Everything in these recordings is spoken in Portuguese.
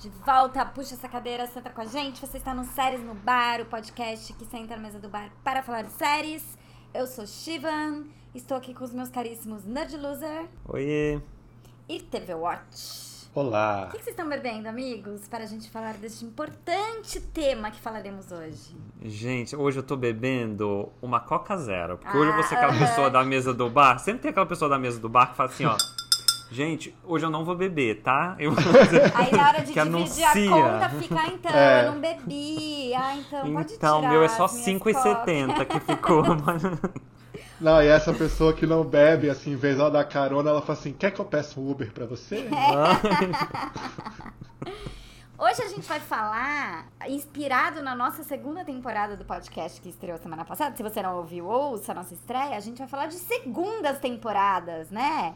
De volta, puxa essa cadeira, senta com a gente. Você está no Séries no Bar, o podcast que senta na mesa do bar para falar de séries. Eu sou Shivan, estou aqui com os meus caríssimos Nerd Loser Oiê! e TV Watch. Olá! O que que vocês estão bebendo, amigos, para a gente falar deste importante tema que falaremos hoje? Gente, hoje eu tô bebendo uma Coca Zero. Porque Ah, hoje você é aquela aham. pessoa da mesa do bar. Sempre tem aquela pessoa da mesa do bar que fala assim, ó. Gente, hoje eu não vou beber, tá? Eu Aí na hora de Que dividir anuncia. a conta fica, ah, então, É. eu não bebi. Ah, então pode Então, tirar meu é só as minhas 5,70 que ficou. Mas... Não, e essa pessoa que não bebe, assim, em vez dela dar carona, ela fala assim: quer que eu peça um Uber pra você? Hoje a gente vai falar, inspirado na nossa segunda temporada do podcast que estreou semana passada. Se você não ouviu, ouça a nossa estreia. A gente vai falar de segundas temporadas, né?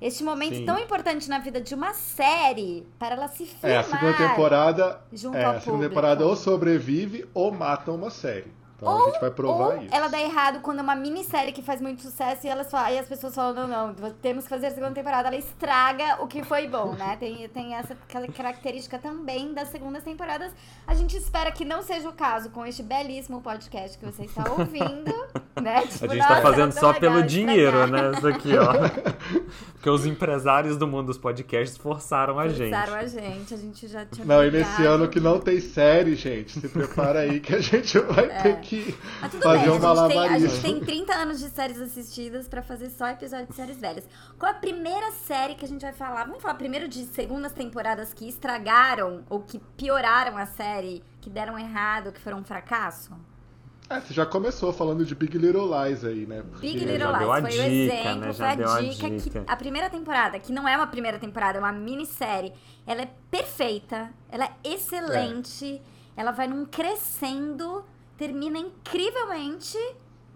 Este momento Sim. tão importante na vida de uma série para ela se firmar. É, a segunda temporada. junto É, ao a segunda público. temporada ou sobrevive ou mata uma série. Então a gente vai provar Ou isso. ela dá errado quando é uma minissérie que faz muito sucesso e, elas falam, e as pessoas falam, não, não, temos que fazer a segunda temporada. Ela estraga o que foi bom, né? Tem, tem essa característica também das segundas temporadas. A gente espera que não seja o caso com este belíssimo podcast que você está ouvindo, né? A Tipo, gente nossa, tá fazendo só legal pelo dinheiro, estragar. né? Isso aqui, ó. Porque os empresários do mundo dos podcasts forçaram a gente. Forçaram a gente, a gente já tinha Não, e nesse ano que não tem série, gente, se prepara aí que a gente vai ter que Mas tudo fazer bem, um a gente, tem, a malabarismo. gente tem 30 anos de séries assistidas pra fazer só episódio de séries velhas. Qual a primeira série que a gente vai falar? Vamos falar primeiro de segundas temporadas que estragaram ou que pioraram a série, que deram errado, que foram um fracasso? É, você já começou falando de Big Little Lies aí, né? Porque- Big Little já deu a Lies foi o dica, exemplo, né? foi Já a deu a dica, dica. que a primeira temporada, que não é uma primeira temporada, é uma minissérie, ela é perfeita, ela é excelente, ela vai num crescendo, termina incrivelmente.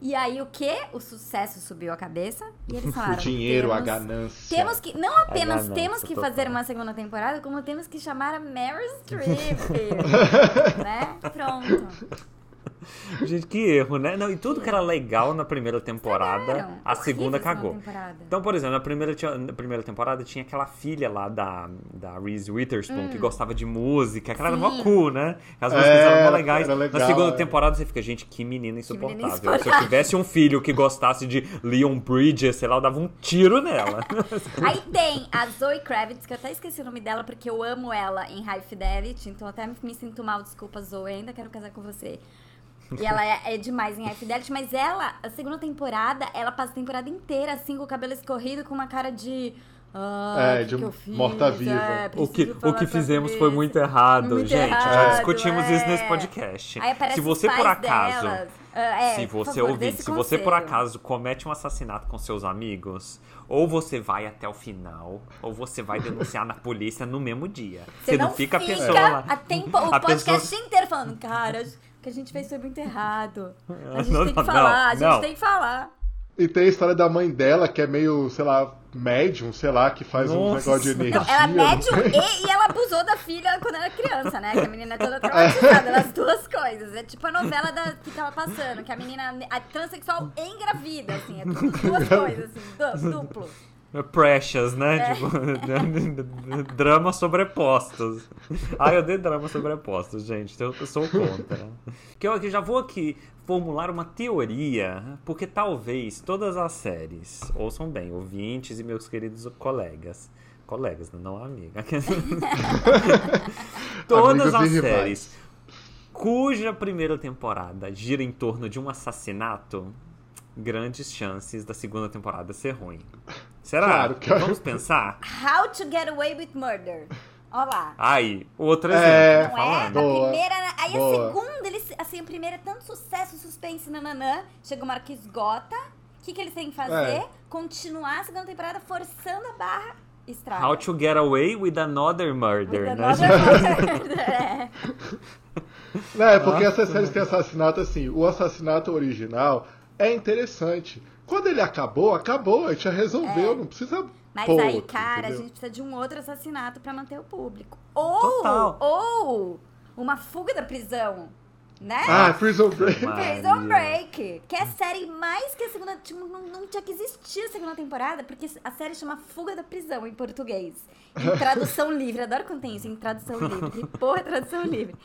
E aí o que? O sucesso subiu a cabeça e eles falaram. O dinheiro, a temos, ganância. Temos que, não apenas temos que fazer uma segunda temporada, como temos que chamar a Meryl Streep. né? Pronto. Gente, que erro, né? Não, e tudo que era legal na primeira temporada, a segunda cagou. Então, por exemplo, na primeira, na primeira temporada tinha aquela filha lá da, da Reese Witherspoon que gostava de música, aquela era mó Hum. Cool, né? As É, músicas eram mó era- legais. era legal, na segunda é. temporada você fica, gente, que menina insuportável. menina Se eu tivesse um filho que gostasse de Leon Bridges, sei lá, eu dava um tiro nela. Aí tem a Zoe Kravitz, que eu até esqueci o nome dela porque eu amo ela em High Fidelity, então até me sinto mal, desculpa, Zoe, ainda quero casar com você. E ela é, é demais em High Fidelity, mas ela, a segunda temporada, ela passa a temporada inteira assim, com o cabelo escorrido, com uma cara de. Ah, É, que de morta-viva. É, O que, o que fizemos sobre foi isso. muito errado. Muito gente, já errado, discutimos isso é. nesse podcast. Se você por acaso. delas. É, se você favor, ouvir, se você por conselho. acaso comete um assassinato com seus amigos, ou você vai até o final, ou você vai denunciar na polícia no mesmo dia. Você, não, fica a pessoa lá. a tempo, o A podcast pessoa- inteiro falando, cara, que a gente fez foi muito errado. A gente Não, tem que não, falar, a gente não. tem que falar. E tem a história da mãe dela, que é meio, sei lá, médium, sei lá, que faz um Nossa. negócio de energia. Não, ela é não médium e, e ela abusou da filha quando era criança, né? Que a menina é toda traumatizada, as duas coisas. É tipo a novela da, que tava passando, que a menina a transexual engravida, assim. É tudo duas coisas, assim, du- duplo. Precious, né? É. Tipo, dramas sobrepostos. Ai, eu dei dramas sobrepostos, gente. Eu, eu sou contra. Que eu aqui já vou aqui formular uma teoria, porque talvez todas as séries, ouçam bem, ouvintes e meus queridos colegas. Colegas, não amiga. todas as séries cuja primeira temporada gira em torno de um assassinato, grandes chances da segunda temporada ser ruim. Será? Claro que- Vamos pensar? How to Get Away with Murder. Olha lá. Aí, outro É, exemplo. Não é? falando. A Boa, primeira. Aí boa. a segunda, eles, assim, a primeira é tanto sucesso, suspense, nananã. Chega uma hora que esgota. O que, que eles têm que fazer? É. Continuar a segunda temporada forçando a barra. Estraga. How to Get Away with Another Murder, With né? another murder. É. Não, é porque Nossa. essas séries têm assassinato assim. O assassinato original é interessante. Quando ele acabou, acabou. A gente já resolveu. Não precisa. É. Mas pôr aí, outro, cara, a entendeu? gente precisa de um outro assassinato pra manter o público. Ou, Total. ou uma fuga da prisão. né? Ah, Prison Break. Prison Break, que é a série mais que a segunda. Tipo, não, não tinha que existir a segunda temporada, porque a série chama Fuga da Prisão em português. Em tradução livre. Adoro quando tem isso, em tradução livre. Que porra é tradução livre?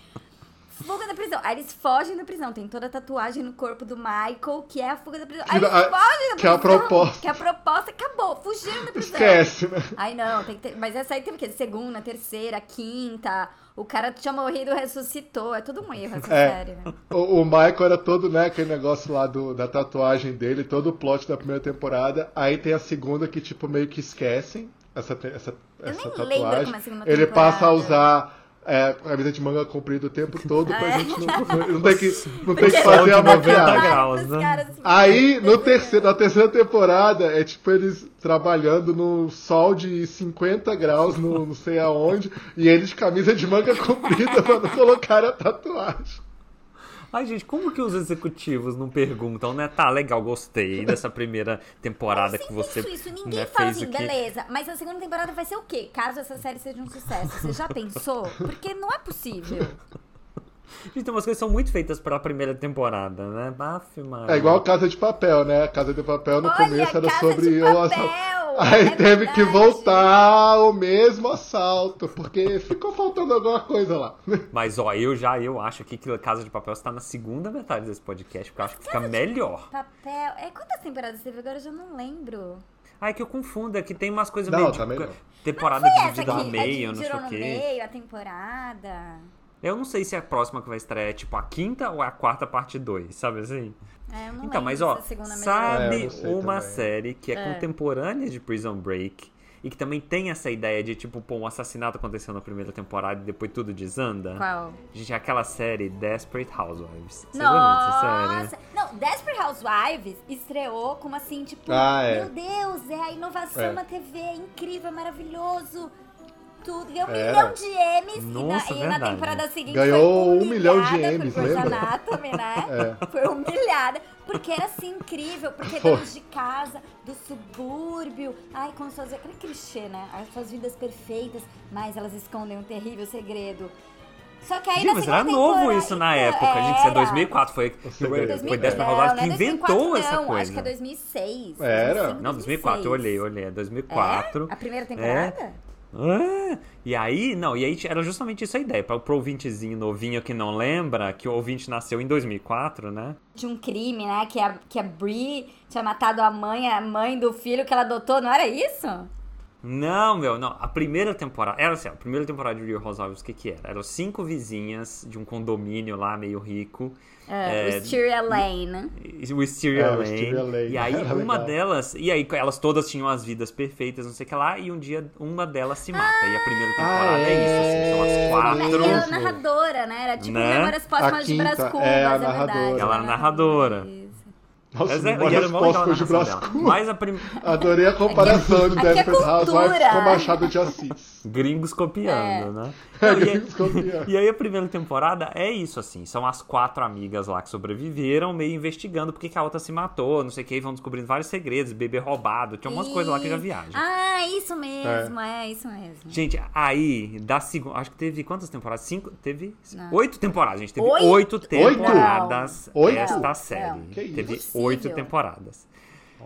Fuga da prisão. Aí eles fogem da prisão. Tem toda a tatuagem no corpo do Michael, que é a fuga da prisão. Aí eles fogem da que é a prisão. proposta. Que a proposta acabou. Fugiram da prisão. Esquece, né? Ai, não, tem que ter. Mas essa aí teve o quê? Segunda, terceira, quinta. O cara tinha morrido, ressuscitou. É tudo um erro essa É. série, né? O, o Michael era todo, né, aquele negócio lá do, da tatuagem dele, todo o plot da primeira temporada. Aí tem a segunda que, tipo, meio que esquecem essa, essa, Eu essa nem tatuagem. lembro como é a segunda Ele passa a temporada. usar é, camisa de manga comprida o tempo todo pra É. gente não, não, ter que, não ter que fazer a Sol de 90 maquiagem. graus, né? Aí, no terceiro, na terceira temporada, é tipo eles trabalhando no sol de 50 graus, no não sei aonde, e eles de camisa de manga comprida pra não colocar a tatuagem. Ai, gente, como que os executivos não perguntam, né? Tá, legal, gostei dessa primeira temporada que sempre você penso isso, ninguém né, fala assim, beleza, mas a segunda temporada vai ser o quê? Caso essa série seja um sucesso. Você já pensou? Porque não é possível. Gente, tem umas coisas que são muito feitas pra primeira temporada, né? Aff, Maria. É igual Casa de Papel, né? Casa de Papel no Olha, começo era Casa sobre de o Papel, assalto. Aí é teve que verdade. voltar ao mesmo assalto, porque ficou faltando alguma coisa lá. Mas, ó, eu já eu acho aqui que Casa de Papel está na segunda metade desse podcast, porque eu acho que fica melhor. Papel. É, quantas temporadas teve agora? Eu já não lembro. Ai, que eu confundo, é que tem umas coisas Não, meio tá de melhor. temporada dividida no é, meio, não sei o no quê. meio a temporada. Eu não sei se a próxima que vai estrear é tipo a quinta ou a quarta parte 2, sabe assim? É, eu não Então, mas se ó, melhorou. sabe É, uma também. série que é, contemporânea de Prison Break e que também tem essa ideia de tipo, pô, um assassinato aconteceu na primeira temporada e depois tudo desanda? Qual? Gente, é aquela série Desperate Housewives. Você lembra dessa Nossa! série? Não, Desperate Housewives estreou como assim, tipo, Ah, é. meu Deus, é a inovação É. na TV, é incrível, maravilhoso. Tudo. Ganhou um Era. milhão de Emmys. Nossa, e na, e na verdade. temporada seguinte Ganhou foi um milhão de Grey's lembra? Anatomy, né? É. Foi humilhada. Porque era assim incrível. Porque donos de casa, do subúrbio. Ai, como suas... Aquele clichê, né? As suas vidas perfeitas, mas elas escondem um terrível segredo. Só que aí na mas era novo isso na época, gente. Isso é era. 2004. Foi, foi, foi Desperate Não, Housewives não que é 2004 inventou essa não, coisa. Acho que é 2006. Era? 2005, Não, 2004, eu olhei, eu 2006. olhei. É 2004. É? A primeira temporada? E aí, não, e aí era justamente isso a ideia. Para o ouvintezinho novinho que não lembra, que o ouvinte nasceu em 2004, né? De um crime, né? Que a, que a Brie tinha matado a mãe, a mãe do filho que ela adotou, não era isso? Não, meu, não. A primeira temporada. Era assim, a primeira temporada de Real Housewives, o que que era? Eram cinco vizinhas de um condomínio lá, meio rico. É, É, Wisteria Lane. O Wisteria É, o Lane. Wisteria Lane. E aí, Era uma legal. delas. E aí, elas todas tinham as vidas perfeitas, não sei o que lá. E um dia, uma delas se mata. E a primeira temporada Ah, é isso, assim. São é. as quatro. E ela é narradora, né? Era tipo Né? Memórias Póstumas de Brás Cubas, é a é verdade. narradora. Ela é narradora. Nossa, Mas é, e memórias era mó legal a póstumas de. Cubas. Mas a prim... Adorei a comparação de é Desperate Housewives cultura. com Machado de Assis. Gringos copiando, né? É, Não, e, aí, gringos copiando. e aí a primeira temporada é isso, assim. São as quatro amigas lá que sobreviveram, meio investigando porque que a outra se matou, não sei o que, e vão descobrindo vários segredos, bebê roubado, tinha umas coisas lá que já viajam. Ah, isso mesmo, é, isso mesmo. Gente, aí, da segunda. Acho que teve quantas temporadas? Cinco? Teve. Não. Oito temporadas, gente. Teve Oito? oito, temporadas Oito? esta Não, série. não. Que isso? Teve Impossível. oito temporadas.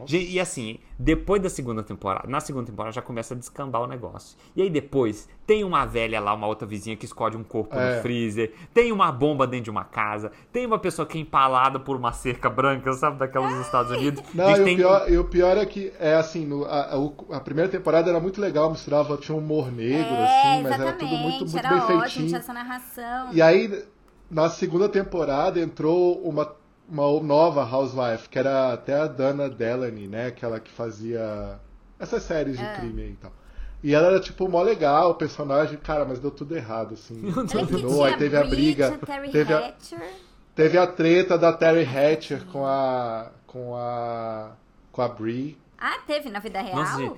Gente, e assim, depois da segunda temporada, na segunda temporada já começa a descambar o negócio. E aí depois, tem uma velha lá, uma outra vizinha que esconde um corpo É. no freezer, tem uma bomba dentro de uma casa, tem uma pessoa que é empalada por uma cerca branca, sabe, daquelas dos Estados Unidos. Não, e o, tem- pior, e o pior é que, é assim, no- a, a- o- a primeira temporada era muito legal, misturava, tinha um humor negro, é, assim, mas era exatamente. tudo muito, muito era bem ótimo, feitinho. tinha essa narração. E aí, na segunda temporada, entrou uma, uma nova housewife, que era até a Dana Delaney, né? Aquela que fazia essas séries de É. crime aí e tal. E ela era, tipo, mó legal, o personagem, cara, mas deu tudo errado, assim. Terminou, aí teve a briga, Terry teve a, Hatcher. teve a treta da Terry Hatcher com a... com a... com a Brie. Ah, teve na vida real? Nossa,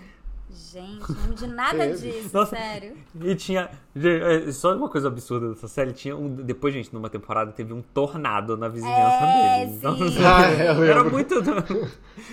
gente. Não de nada disso, Nossa. sério. E tinha. é, Só uma coisa absurda dessa série. Tinha um, depois, gente, numa temporada teve um tornado na vizinhança É, deles. Então, sim. Ah, é, era muito.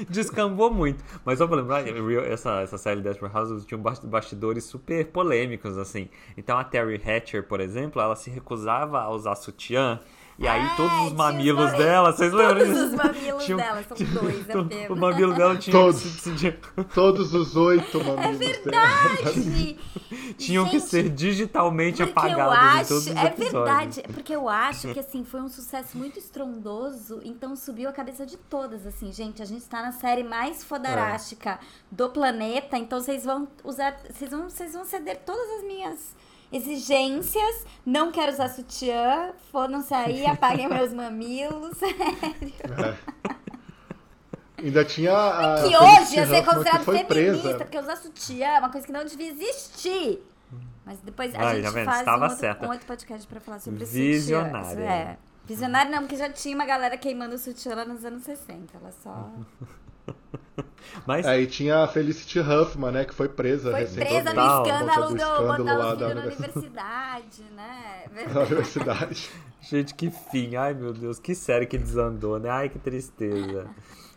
Descambou muito. Mas só pra lembrar, Real- essa, essa série Desperate Housewives tinha bast- bastidores super polêmicos, assim. Então a Terry Hatcher, por exemplo, ela se recusava a usar sutiã. E aí É, todos os tinha mamilos os- dela, vocês lembram Todos disso? os mamilos Tinha dela, são dois O apenas. mamilo dela tinha Todos. que se- se- Todos os oito mamilos É dela. verdade! tinham que ser digitalmente eu apagados em acho, todos os é episódios. verdade, porque eu acho que assim foi um sucesso muito estrondoso, então subiu a cabeça de todas, assim, gente, a gente tá na série mais fodarástica do planeta, então vocês vão usar, vocês vão, vocês vão ceder todas as minhas exigências, não quero usar sutiã, fodam-se aí, apaguem meus mamilos, sério. Ainda tinha a. que a hoje ia ser considerado que feminista, presa. porque usar sutiã é uma coisa que não devia existir. Mas depois a Ai, gente tá vendo? faz Estava um outro, um outro podcast pra falar sobre Visionária. sutiã. É. Visionário não, porque já tinha uma galera queimando sutiã lá nos anos 60. Ela só Mas Aí tinha a Felicity Huffman, né? Que foi presa foi recentemente. presa no escândalo do escândalo os lá da filhos na universidade. né? Na universidade. Gente, que fim. Ai, meu Deus, que série que desandou, né? Ai, que tristeza.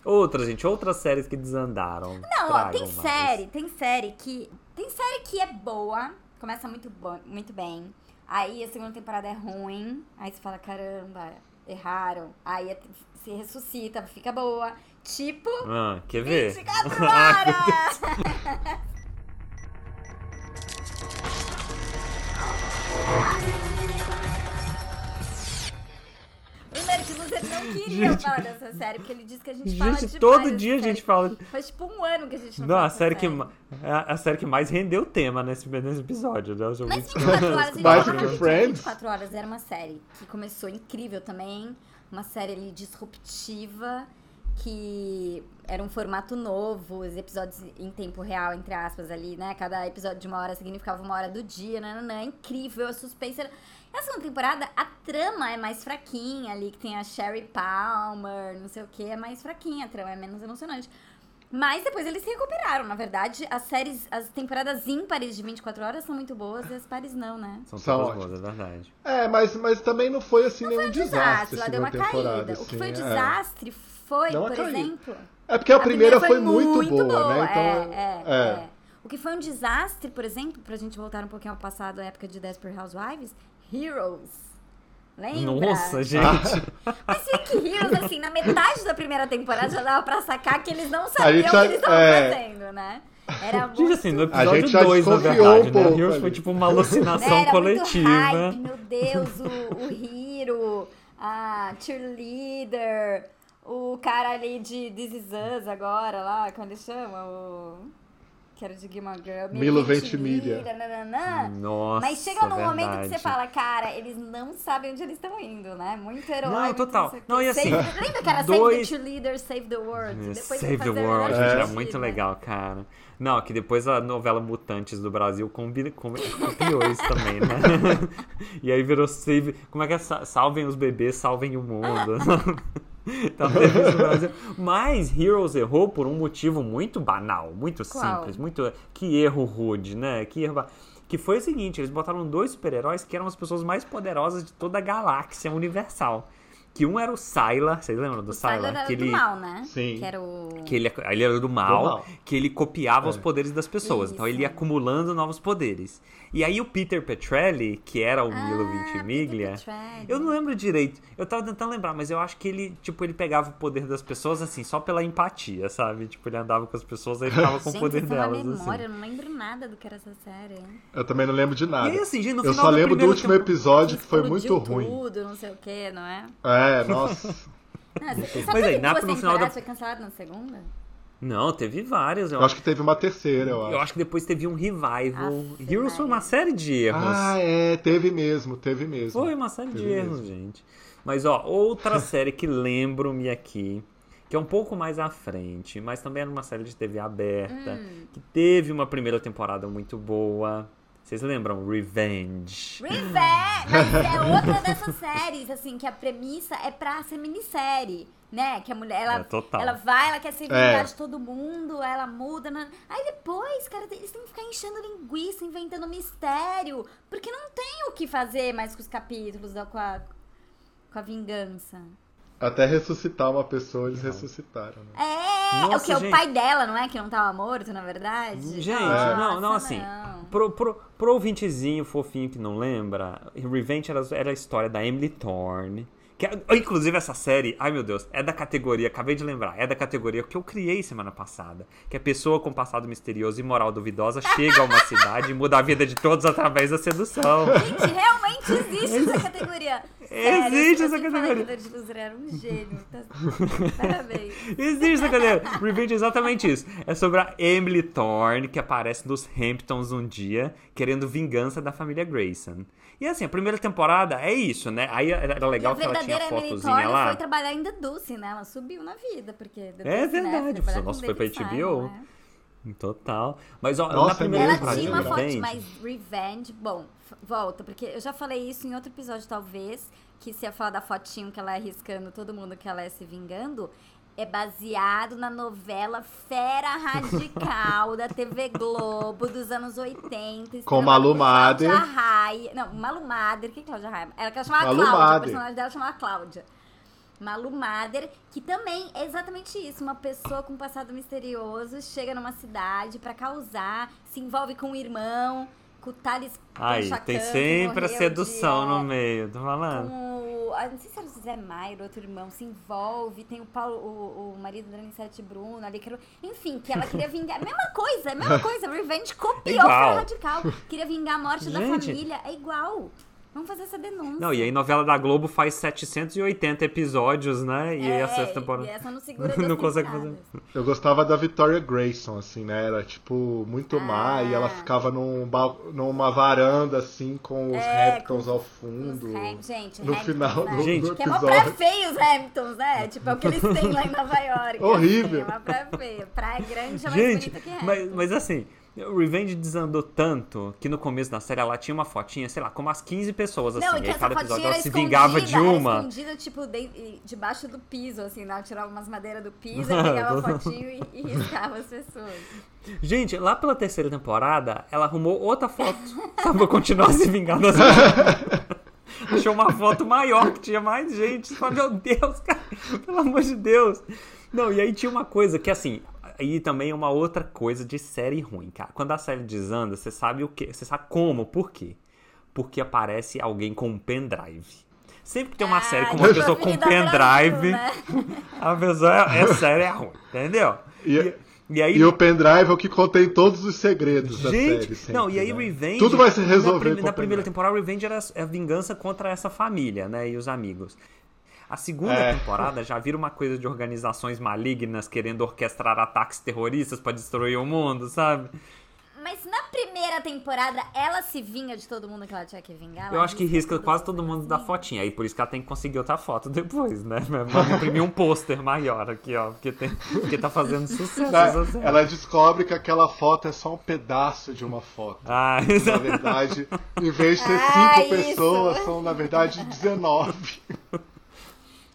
Outra, gente, outras séries que desandaram. Não, ó, tem mais. série, tem série que. Tem série que é boa, começa muito, bo muito bem. Aí a segunda temporada é ruim. Aí você fala, caramba, erraram. Aí é- se ressuscita, fica boa. Tipo, Ah, quer ver? 24 Ai, meu Deus. horas! O Nerd Loser não queria Gente. falar dessa série, porque ele disse que a gente fala Gente, demais todo dia a gente fala. Faz tipo um ano que a gente não, Não, fala a série que, ma- é a a série que mais rendeu tema nesse, nesse episódio. Né? Mas vi- 24 horas, a gente fala Friends? 24 horas era uma série que começou incrível também. Uma série ali disruptiva, que era um formato novo, os episódios em tempo real, entre aspas, ali, né? Cada episódio de uma hora significava uma hora do dia, nananã, incrível, a suspense. era- Na segunda temporada, a trama é mais fraquinha ali, que tem a Sherry Palmer, não sei o que, é mais fraquinha, a trama é menos emocionante. Mas depois eles se recuperaram, na verdade. As séries, as temporadas ímpares de 24 horas são muito boas e as pares não, né? São São todas boas, é verdade. É, mas, mas também não foi assim nenhum desastre. desastre, ela a deu uma temporada, caída. o que assim, foi um é. desastre foi, Deu uma por exemplo. É porque a, primeira, foi muito, boa, né? Então, é, é, é. é. O que foi um desastre, por exemplo, pra gente voltar um pouquinho ao passado, a época de Desperate Housewives, Heroes. Lembra? Nossa, gente. Mas sei que Heroes, assim, na metade da primeira temporada já dava pra sacar que eles não sabiam o que eles estavam é. fazendo, né? Era muito... Assim, no A gente episódio já 2, na verdade, um né? pouco Heroes foi tipo uma alucinação Era coletiva. muito hype, meu Deus, o, o Hiro, a cheerleader, o cara ali de This Is Us agora lá, como ele chama? O... Que era de Gilmore Girl. Milo Ventimiglia. Nossa, Mas chega num momento que você verdade. fala, cara, eles não sabem onde eles estão indo, né? Muito herói. Não, total. Não, e assim, Save- lembra que era Save dois- the Cheerleader, Save the World? Depois Save the World, gente, era muito legal, cara. Não, que depois a novela Mutantes do Brasil combi- com- copiou isso também, né? e aí virou Save. Como é que é? Sa- Salvem os bebês, salvem o mundo. Então teve isso no Brasil. Mas Heroes errou por um motivo muito banal, muito Qual? simples, muito. Que erro rude, né? Que erro. Que foi o seguinte: eles botaram dois super-heróis que eram as pessoas mais poderosas de toda a galáxia universal. Que um era o Sylar, vocês lembram do O Sylar? era Que do ele, mal, né? Sim. Que era o... que ele, ele era do mal, Do mal. que ele copiava os É. poderes das pessoas. Então ele ia Isso. acumulando novos poderes. E aí o Peter Petrelli, que era o Milo Ah, Ventimiglia, Peter Petrelli. eu não lembro direito. Eu tava tentando lembrar, mas eu acho que ele, tipo, ele pegava o poder das pessoas assim, só pela empatia, sabe? Tipo, ele andava com as pessoas e ficava com Gente, o poder isso é uma delas, memória, assim. eu não lembro nada do que era essa série. Eu também não lembro de nada. E aí, assim, gente, no eu final só lembro do último episódio que foi muito ruim. tudo, não sei o que, não é? É, nossa. Ah, você- você Mas aí, que na- no final da- foi cancelado na segunda? Não, teve várias. Eu, Eu acho que teve uma terceira, eu acho. eu acho que depois teve um revival. Aff, Heroes foi uma série de erros. Ah, é, teve mesmo, teve mesmo. Foi uma série de Teve erros, mesmo. gente. Mas, ó, outra série que lembro-me aqui, que é um pouco mais à frente, mas também era uma série de TV aberta, Hum. que teve uma primeira temporada muito boa. Vocês lembram? Revenge. Revenge! Mas é outra dessas séries, assim, que a premissa é pra ser minissérie, né? Que a mulher, ela, É, total. ela vai, ela quer se É. vingar de todo mundo, ela muda. né? Aí depois, cara, eles têm que ficar enchendo linguiça, inventando mistério, porque não tem o que fazer mais com os capítulos, da- com a, com a vingança. Até ressuscitar uma pessoa, eles ressuscitaram, né? É, Nossa, o que é o gente. pai dela, não é? Que não tava morto, na verdade? Gente, Nossa, não, não, assim. não. Pro, pro, pro ouvintezinho fofinho que não lembra, Revenge era, era a história da Emily Thorne, Que, é- inclusive, essa série, ai meu Deus, é da categoria, acabei de lembrar, é da categoria que eu criei semana passada. Que a pessoa com passado misterioso e moral duvidosa chega a uma cidade e muda a vida de todos através da sedução. Gente, realmente existe essa categoria. Sério, Existe essa falei categoria. o Dante Loser era um gênio. Tá... Parabéns. Existe essa cadeira. Revenge é exatamente isso. É sobre a Emily Thorne, que aparece nos Hamptons um dia, querendo vingança da família Grayson. E assim, a primeira temporada é isso, né? Aí era legal a que ela tinha verdadeira Emily fotozinha lá. foi trabalhar em The Dulce, né? Ela subiu na vida, porque The É Dulce, né, verdade, foi trabalhar nossa, foi pra HBO. Simon, né? Total. Mas ó, Nossa, na é primeira mesmo, Ela temporada tinha uma foto, mas Revenge, bom, volta, porque eu já falei isso em outro episódio, talvez, que se ia falar da fotinho que ela é arriscando todo mundo que ela é se vingando, é baseado na novela Fera Radical da TV Globo dos anos 80. Com Malu Mader. Raia. Não, Malu Mader. Que Cláudia Raia? Ela que ela chamava Malu Cláudia, Mader. o personagem dela chamava Cláudia. Malu Mader, que também é exatamente isso. Uma pessoa com um passado misterioso chega numa cidade pra causar, se envolve com o irmão, com o Thales Aí, Panchacan, tem sempre a sedução de, é, no meio, tô falando. com não sei se era o Zé Mairo, outro irmão, se envolve, tem o Paulo, o, o marido da Anissete Bruno ali, que era, o- enfim, que ela queria vingar, mesma coisa, mesma coisa, Revenge copiou. Fera Radical, queria vingar a morte da Gente. família, é igual, vamos fazer essa denúncia. Não, e aí novela da Globo faz 780 episódios, né? E é, essa temporada... e essa não segura Não consegue temporadas. Eu gostava da Victoria Grayson, assim, né? Era, tipo, muito má e ela Ah. ficava num, bal- numa varanda, assim, com os É, Hamptons ao Os fundo. Ham- gente, No Hamptons, final né? do, Gente, do Que é uma praia episódio. feia os Hamptons, né? Tipo, é o que eles têm lá em Nova York. Horrível. Assim, é uma praia feia. Praia grande é mais Gente, bonita que Hamptons. mas, mas assim, o Revenge desandou tanto que no começo da série ela tinha uma fotinha, sei lá, como as 15 pessoas assim. Não, e que cada episódio era ela se vingava de era uma. escondida, tipo, de- debaixo do piso, assim, né? Ela tirava umas madeiras do piso, pegava a fotinho e, e riscava as pessoas. Gente, lá pela terceira temporada, ela arrumou outra foto. Sabe, pra continuar se vingando das Achou uma foto maior, que tinha mais gente. Fala, meu Deus, cara, pelo amor de Deus. Não, e aí tinha uma coisa que, assim, aí também é uma outra coisa de série ruim, cara. Quando a série desanda, você sabe o quê? Você sabe como, por quê? Porque aparece alguém com um pendrive. Sempre que tem uma série com uma Ah, pessoa tipo com um pendrive, Brasil, né? a pessoa é, é série é ruim, entendeu? E- e aí E o pendrive é o que contém todos os segredos da Gente, série. sempre, não, e aí né? Revenge. Tudo vai se na resolver prime- com Na, o primeira temporada, Revenge era a vingança contra essa família, né? E os amigos. A segunda É. temporada já vira uma coisa de organizações malignas querendo orquestrar ataques terroristas pra destruir o mundo, sabe? Mas na primeira temporada, ela se vinga de todo mundo que ela tinha que vingar? Eu Ela acho que risca quase as todo mundo coisas. da fotinha. Aí por isso que ela tem que conseguir outra foto depois, né? Vamos imprimir um pôster maior aqui, ó. Porque, tem, porque tá fazendo sucesso série. Ela descobre que aquela foto é só um pedaço de uma foto. Ah, Na verdade, em vez de ser Ah, cinco isso. pessoas, são na verdade 19.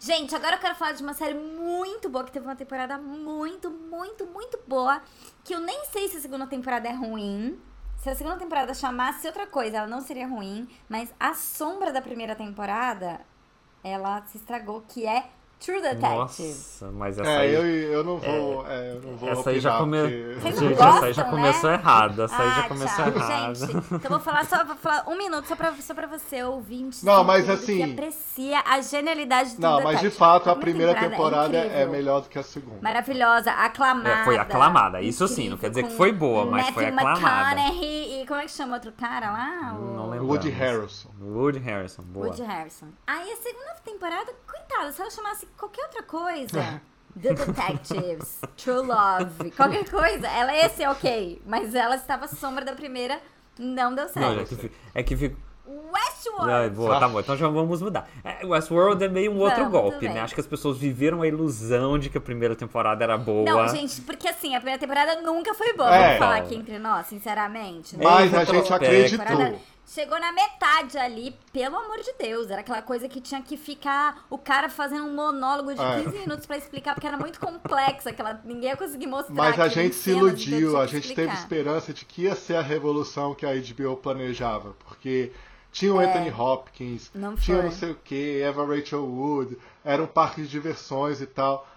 Gente, agora eu quero falar de uma série muito boa, que teve uma temporada muito, muito, muito boa. Que eu nem sei se a segunda temporada é ruim. Se a segunda temporada chamasse outra coisa, ela não seria ruim. Mas a sombra da primeira temporada, ela se estragou, que é True Detectives. Nossa, mas essa É, aí... eu, eu não vou. é, eu não vou Essa aí já come... porque- Gente, essa aí já começou né? errada. Essa aí já Ah, começou tchau. errada. Gente, então eu vou falar só, vou falar um minuto só pra, só pra você, ouvinte. Não, mas assim- Que aprecia a genialidade do Não, mas de Detective. fato a primeira primeira temporada é, incrível. melhor do que a segunda. Maravilhosa, aclamada. É, foi aclamada, isso sim, não quer dizer que foi boa, mas Matthew foi aclamada. McConaughey e como é que chama outro cara lá? O Não lembro. Woody. Harrelson. Woody Harrison, boa. Woody Harrison. Aí a segunda temporada, coitada, se ela chamasse qualquer outra coisa. The Detectives, True Love, qualquer coisa, ela ia ser ok. Mas ela estava sombra da primeira, não deu Não, certo. é que, é que. Westworld! Ai, boa, tá bom, então já vamos mudar. É, Westworld é meio um outro Vamos, golpe, tudo bem. né? Acho que as pessoas viveram a ilusão de que a primeira temporada era boa. Não, gente, porque assim, a primeira temporada nunca foi boa, É. vamos falar aqui entre nós, sinceramente. né? Mas a gente acreditou. Temporada Chegou na metade ali, pelo amor de Deus. Era aquela coisa que tinha que ficar o cara fazendo um monólogo de É. 15 minutos pra explicar, porque era muito complexa, aquela, ninguém ia conseguir mostrar. Mas a gente se iludiu, a gente teve explicar. esperança de que ia ser a revolução que a HBO planejava. Porque tinha o É. Anthony Hopkins, Não tinha foi. não sei o que, Eva Rachel Wood, era um parque de diversões e tal.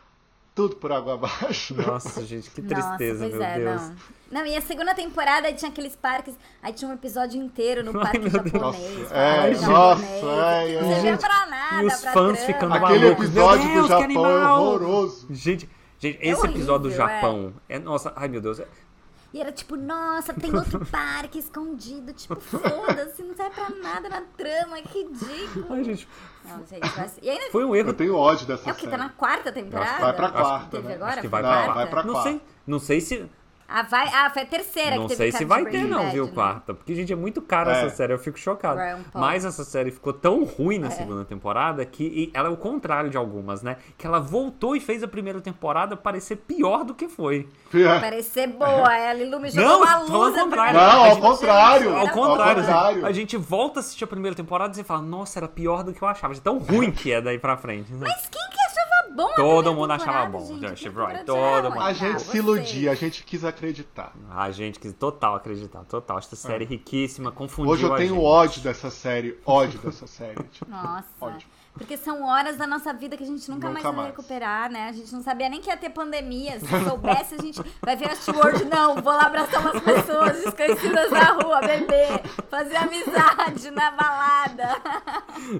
tudo por água abaixo. Nossa, gente, que tristeza, Nossa, meu é, Deus. Não. não, e a segunda temporada tinha aqueles parques. Aí tinha um episódio inteiro no Ai, parque meu Deus. japonês. Nossa, é, japonês, nossa, é, não é. servia Gente, pra nada. e os pra fãs trama. ficando Aquele malucos. Episódio Deus, do Japão é horroroso. Gente, gente, É esse episódio do horrível, é. Japão é. Nossa, ai meu Deus. é- E era tipo, nossa, tem outro parque escondido. Tipo, foda-se, não serve nada na trama, que ridículo. Ai, gente, Não, gente, mas... E ainda foi um erro. Eu tenho ódio dessa é o que? série. Tá na quarta temporada? vai pra Acho quarta, que Teve né? agora? Acho que Foi vai Não, pra quarta? vai pra Não sei, não sei se. Ah, vai... ah, foi a terceira Não que teve sei cara se vai ter, Breaking não, Bad, viu, né? quarta? Porque, gente, é muito cara É. essa série, eu fico chocado. Mas essa série ficou tão ruim É. na segunda temporada que ela é o contrário de algumas, né? Que ela voltou e fez a primeira temporada parecer pior do que foi. Parecer boa, ela ilumina jogou Não, uma luz. ao contrário. Não, ao contrário. Gente, Ao contrário, boa. contrário. a gente volta a assistir a primeira temporada e você fala, nossa, era pior do que eu achava. De tão ruim que é daí pra frente. né? Mas quem que bom Todo mundo achava bom, gente? temporada todo era mundo. A gente se iludia, a gente quis acreditar. A gente quis total acreditar, total. Essa série riquíssima, confundiu Hoje eu a tenho gente. ódio dessa série, ódio dessa série. Tipo, Nossa. Ódio. Porque são horas da nossa vida que a gente nunca, Nunca mais vai mais. recuperar, né? A gente não sabia nem que ia ter pandemia. Se soubesse, a gente vai ver a Word. Não, vou lá abraçar umas pessoas desconhecidas na rua, beber, fazer amizade na balada.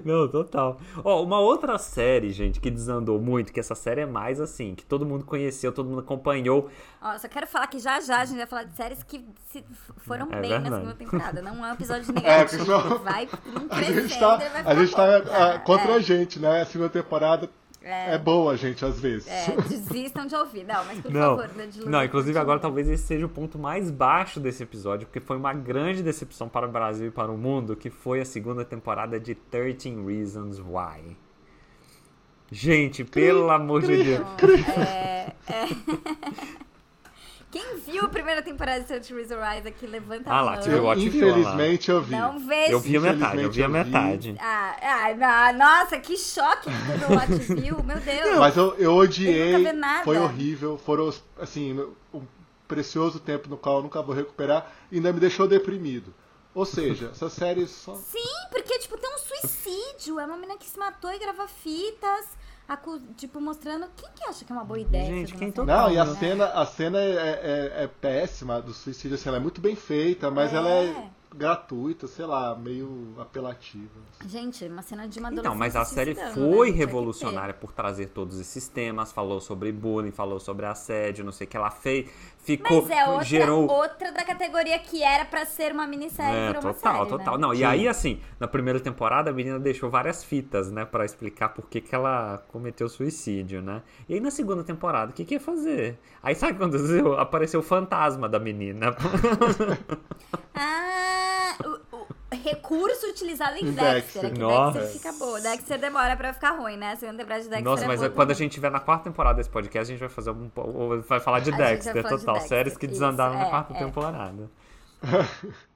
Não, total. Ó, uma outra série, gente, que desandou muito, que essa série é mais assim, que todo mundo conheceu, todo mundo acompanhou. Ó, só quero falar que já já a gente vai falar de séries que se- foram É bem na verdade. segunda temporada. Não é um episódio É, negativo. pessoal, vai a gente tá, a gente tá bom. ah, contra É. gente, né? A segunda temporada é, boa, gente, às vezes. É, desistam de ouvir. Não, mas por Não, favor, né, de não, inclusive agora talvez esse seja o ponto mais baixo desse episódio, porque foi uma grande decepção para o Brasil e para o mundo, que foi a segunda temporada de 13 Reasons Why. Gente, pelo amor de Deus. É, é. Quem viu a primeira temporada de Search Reason Rise aqui, levanta Ah a lá, mão. Infelizmente eu vi. Não vejo. Eu vi a metade, eu vi a eu vi. metade. Ah, ah, não, nossa, que choque que tu não Watch View, meu Deus. Mas eu, eu Eu odiei, nada. foi horrível, foram, assim, um precioso tempo no qual eu nunca vou recuperar e ainda me deixou deprimido. Ou seja, essa série só... Sim, porque, tipo, tem um suicídio. É uma menina que se matou e grava fitas, tipo, mostrando... Quem que acha que é uma boa ideia? Gente, quem total, Não, e a né? cena, a cena é, é- é péssima do suicídio, assim, ela é muito bem feita, mas ela é gratuita, sei lá, meio apelativa. Gente, uma cena de uma Então, mas a série foi né? Revolucionária por trazer todos esses temas, falou sobre bullying, falou sobre assédio, não sei o que ela fez, ficou, Mas é outra, gerou... outra da categoria que era pra ser uma minissérie, É, virou uma total, série, total. né? Não, e Sim. aí, assim, na primeira temporada a menina deixou várias fitas, né, pra explicar por que, que ela cometeu suicídio, né? E aí na segunda temporada, o que, que ia fazer? Aí sabe o que aconteceu? Apareceu o fantasma da menina. Ah, recurso utilizado em Em Dexter. Dexter. É que Nossa. Dexter fica boa. Dexter demora pra ficar ruim, né? A segunda temporada de Dexter Nossa, é mas boa quando a gente tiver na quarta temporada desse podcast, a gente vai fazer um. ou vai falar de A Dexter, falar de total. Dexter, Séries que isso, desandaram na é, quarta é. temporada.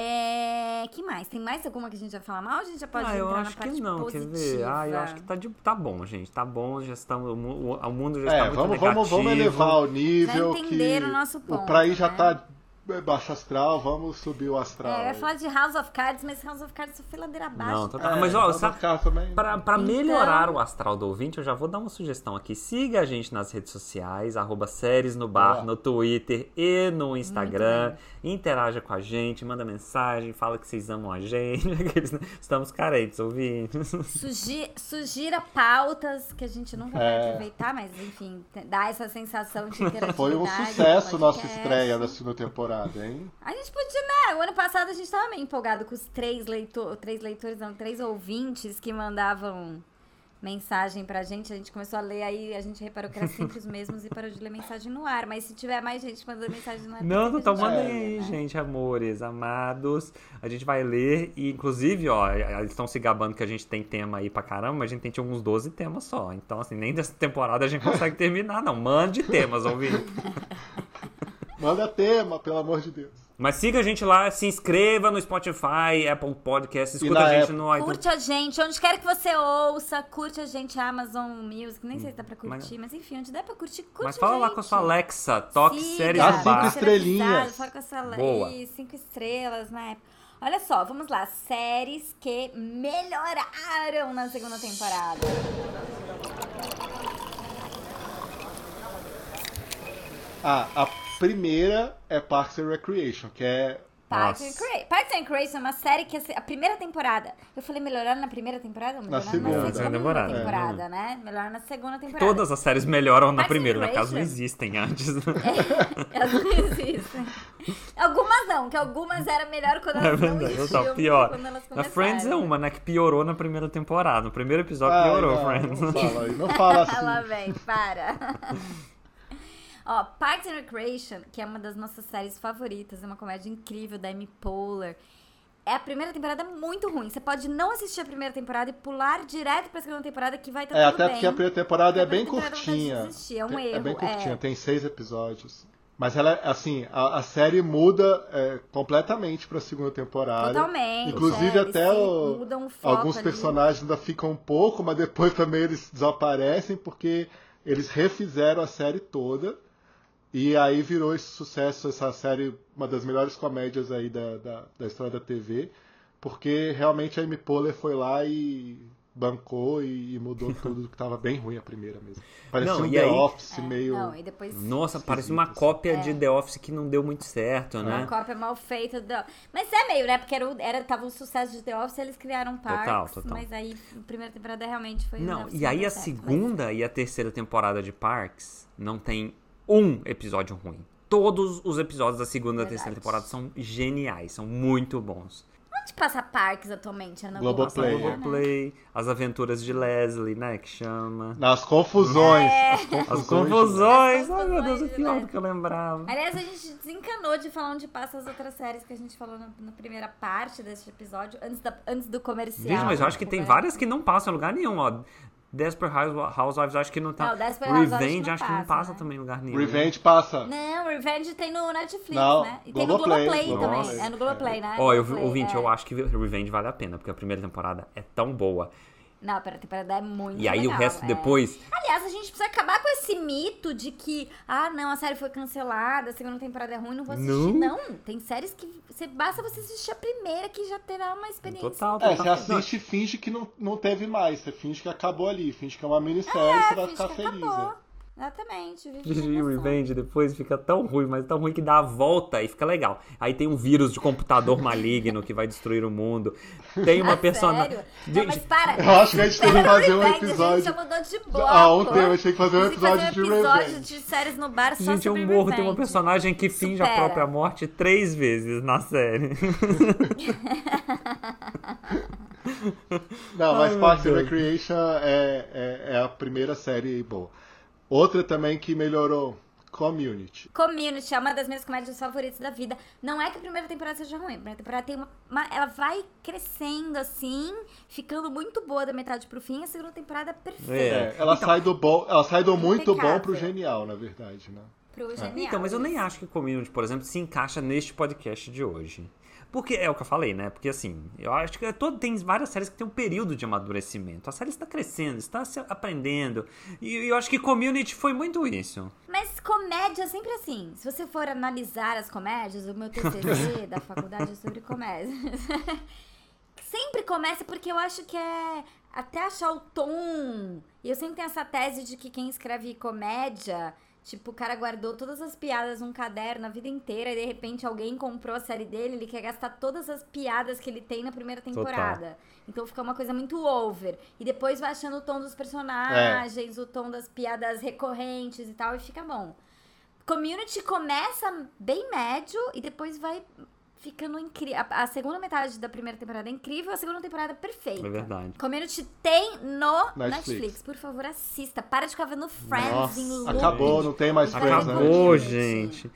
É. que mais? Tem mais alguma que a gente vai falar mal ou a gente já pode ah, eu entrar acho na parte que não, positiva? quer ver? Ah, eu acho que tá, de, tá bom, gente. Tá bom, já estamos. O, o mundo já está É, muito vamos, negativo. vamos, vamos elevar o nível Já que entenderam o nosso ponto, o Praí já né? tá é, baixo astral, vamos subir o astral. É, eu ia falar de House of Cards, mas House of Cards só foi ladeira abaixo. Não, total. É, mas, ó. Pra, pra Então- melhorar o astral do ouvinte, eu já vou dar uma sugestão aqui. Siga a gente nas redes sociais, arroba séries no bar, Boa. no Twitter e no Instagram. Interaja com a gente, manda mensagem, fala que vocês amam a gente. Estamos carentes, ouvintes. Sugi- sugira pautas que a gente nunca vai É. aproveitar, mas enfim, dá essa sensação de interatividade. Foi um sucesso nossa estreia da segunda temporada, hein? A gente podia, né? O ano passado a gente tava meio empolgado com os três, leitor, três leitores, não, três ouvintes que mandavam mensagem pra gente. A gente começou a ler, aí a gente reparou que era sempre os mesmos e parou de ler mensagem no ar. Mas se tiver mais gente mandando mensagem no ar, Não, a gente mandem vai ler, aí, né? gente, amores, amados. A gente vai ler e, inclusive, ó, eles estão se gabando que a gente tem tema aí pra caramba, mas a gente tem tinha uns 12 temas só. Então, assim, nem dessa temporada a gente consegue terminar, não. Mande temas, ouvinte. Manda tema, pelo amor de Deus. Mas siga a gente lá, se inscreva no Spotify, Apple Podcasts, E escuta a gente Apple. no iTunes. Curte a gente, onde quer que você ouça, curte a gente Amazon Music, nem sei se dá pra curtir, mas, enfim, onde der pra curtir, curte Mas fala a lá com a sua Alexa, toque Siga, séries Dá no cinco estrelinhas. Fala com essa Boa. Ih, cinco estrelas na época. Olha só, vamos lá. Séries que melhoraram na segunda temporada. Ah, a primeira é Parks and Recreation, que é Parks and. Recre- Parks and Recreation é uma série que assim, a primeira temporada. Eu falei melhoraram na primeira temporada ou melhoraram segunda. na segunda temporada, temporada. né? Melhoraram na segunda temporada. Todas as séries melhoram na Parks primeira, no caso não existem antes. Elas não existem. Algumas não, que algumas eram melhor quando É elas não verdade, existiam. tá pior. Quando elas A começaram. Friends é uma, né? Que piorou na primeira temporada. No primeiro episódio Ai, piorou, não, Friends. Não fala, aí, não fala assim. Ela vem, para. Ó, Parks and Recreation, que é uma das nossas séries favoritas, é uma comédia incrível da Amy Poehler. É a primeira temporada muito ruim. Você pode não assistir a primeira temporada e pular direto pra segunda temporada que vai estar É, tudo até bem. porque a primeira temporada é bem temporada curtinha. é um Tem- erro, bem curtinha, é. tem seis episódios. Mas ela, assim, a, a série muda é, completamente pra segunda temporada. Totalmente, Inclusive é, até o- alguns ali. personagens ainda ficam um pouco, mas depois também eles desaparecem porque eles refizeram a série toda. E aí virou esse sucesso, essa série, uma das melhores comédias aí da, da, da história da TV. Porque realmente a Amy Poehler foi lá e bancou e, e mudou tudo que tava bem ruim a primeira mesmo. Parecia Não, um e The aí- Office É, meio... Não, e depois Nossa, parece uma cópia de The Office que não deu muito certo, né? Uma cópia mal feita. Do... Mas é meio, né? Porque era, o- era, tava um sucesso de The Office eles criaram Parks. Total, total. Mas aí a primeira temporada realmente foi. Não, e aí a certo, segunda e a terceira temporada de Parks não tem um episódio ruim. Todos os episódios da segunda e da terceira temporada são geniais, são muito bons. Onde passa Parks atualmente? É na Globoplay. Globoplay, né? As aventuras de Leslie, né, que chama. Nas confusões. É. As confusões. As confusões, ai meu Deus, é confusões, pior né? do que eu lembrava. Aliás, a gente desencanou de falar onde passa as outras séries que a gente falou na, na primeira parte desse episódio, antes, da, antes do comercial. Gente, mas eu acho que tem né? várias que não passam em lugar nenhum, ó. Desperate House- Housewives acho que não tá. Não, Desperate Housewives Revenge acho que acho não que não passa, passa né? também em lugar nenhum. Revenge passa. Não, Revenge tem no Netflix, Não, né? E tem no Globoplay, Globoplay Globoplay. também. É no Globoplay, né? Ó, eu Globoplay, ouvinte, é. eu acho que Revenge vale a pena, porque a primeira temporada é tão boa. Não, a primeira temporada é muito E aí legal, o resto é. depois. Aliás, a gente precisa acabar com esse mito de que, ah, não, a série foi cancelada, a segunda temporada é ruim, não vou assistir. Não. Não, tem séries que você, basta você assistir a primeira que já terá uma experiência. Total, É, total. você assiste e finge que não, não teve mais. Você finge que acabou ali. Finge que é uma minissérie e você vai ficar que feliz. acabou. né? Exatamente. na emoção. Revenge depois fica tão ruim, mas tão ruim que dá a volta e fica legal. Aí tem um vírus de computador maligno que vai destruir o mundo. Tem uma Ah, personagem. sério? Não, mas para. Eu acho que a gente tem que Supera fazer um Revenge, A gente episódio. já mudou de bloco. Ah, um tema, a gente tem que fazer um que fazer episódio de um episódio de séries no bar só Gente, eu morro. Tem uma personagem que finge a Supera. própria morte três vezes na série. Não, mas Parks and. Recreation é, é, é a primeira série boa. Outra também que melhorou, Community. Community é uma das minhas comédias favoritas da vida. Não é que a primeira temporada seja ruim. A primeira temporada tem uma, uma- Ela vai crescendo assim, ficando muito boa da metade pro fim. A segunda temporada é perfeita. É, ela Então- sai do bom, ela sai do muito bom Impecável. pro genial, na verdade, né? Pro genial. Então, mas eu nem acho que Community, por exemplo, se encaixa neste podcast de hoje. Porque é o que eu falei, né? Porque assim, eu acho que é todo, tem várias séries que tem um período de amadurecimento. A série está crescendo, está se aprendendo. E eu acho que Community foi muito isso. Mas comédia é sempre assim. Se você for analisar as comédias, o meu TCC da faculdade é sobre comédia. sempre começa porque eu acho que é até achar o tom. E eu sempre tenho essa tese de que quem escreve comédia, tipo, o cara guardou todas as piadas num caderno a vida inteira e de repente alguém comprou a série dele, ele quer gastar todas as piadas que ele tem na primeira temporada. Então fica uma coisa muito over. E depois vai achando o tom dos personagens, o tom das piadas recorrentes e tal, e fica bom. Community começa bem médio e depois vai ficando incrível. A, a segunda metade da primeira temporada é incrível, a segunda temporada é perfeita. É verdade. Community tem no Netflix. Netflix. Por favor, assista. Para de ficar vendo Friends Nossa, em loop. Acabou, não tem mais Friends, né? Acabou, Community. gente.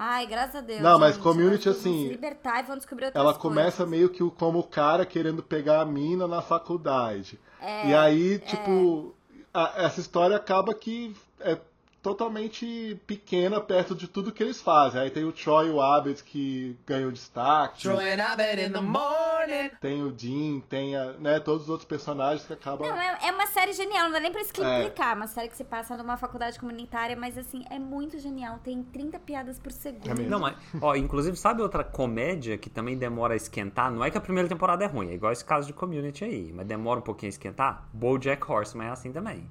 Ai, graças a Deus. Não, mas gente. Community, Agora vão assim, Se libertar e vão descobrir outras Ela começa coisas. meio que como o cara querendo pegar a mina na faculdade. É, e aí, tipo, a- essa história acaba que é totalmente pequena perto de tudo que eles fazem. Aí tem o Troy e o Abed que ganham destaque. Troy and Abed in the morning. Tem o Dean, tem a, né, todos os outros personagens que acabam. Não, é, é uma série genial, não dá nem pra explicar. É. Uma série que se passa numa faculdade comunitária, mas assim, é muito genial. Tem 30 piadas por segundo. É mesmo. Não, mas, ó, inclusive, sabe outra comédia que também demora a esquentar? Não é que a primeira temporada é ruim, é igual esse caso de Community aí, mas demora um pouquinho a esquentar? BoJack Horseman é assim também.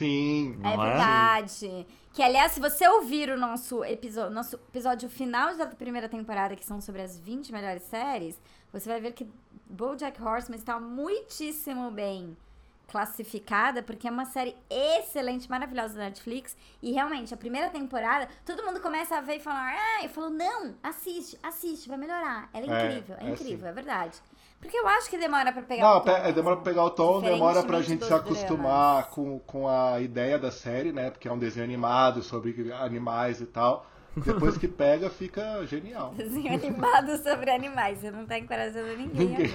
Sim. É é? verdade. Que, aliás, se você ouvir o nosso episódio, nosso episódio final da primeira temporada, que são sobre as 20 melhores séries, você vai ver que BoJack Horseman está muitíssimo bem classificada, porque é uma série excelente, maravilhosa da Netflix. E realmente, a primeira temporada, todo mundo começa a ver e falar, ah, eu falo, não, assiste, assiste, vai melhorar. Ela é É, incrível, é, é incrível, sim. é verdade. Porque eu acho que demora pra pegar Não, o tom, pe- demora pra pegar o tom, demora pra gente se acostumar dramas. com, com a ideia da série, né? Porque é um desenho animado sobre animais e tal. Depois que pega, fica genial. Desenho animado sobre animais. Você não tá encorajando ninguém. Ninguém.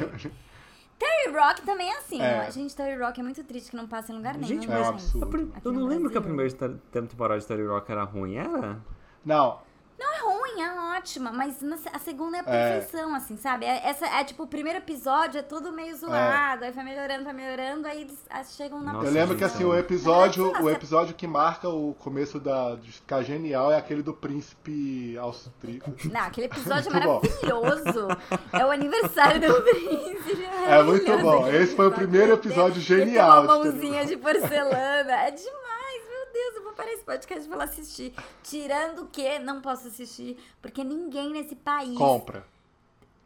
Terry Rock também é assim, É. né? Gente, Terry Rock é muito triste que não passa em lugar nenhum. Gente, né, mas- É um absurdo. A prim- Aqui Eu não lembro que a Brasil. primeira te- temporada de Terry Rock era ruim, era? Não, Não é ruim, é ótima, mas a segunda é a É. perfeição, assim, sabe? É- Essa é tipo, o primeiro episódio é tudo meio zoado, aí vai melhorando, vai melhorando, aí eles ah, chegam na Nossa, eu lembro que assim, o episódio, o episódio que marca o começo da, de ficar genial é aquele do príncipe austríaco. Não, aquele episódio é Muito maravilhoso. É o aniversário do príncipe. É muito maravilhoso bom. Esse foi o primeiro episódio genial uma mãozinha de porcelana. É demais, Deus. Eu vou parar esse podcast pra ela assistir. Tirando o que não posso assistir, porque ninguém nesse país Compra.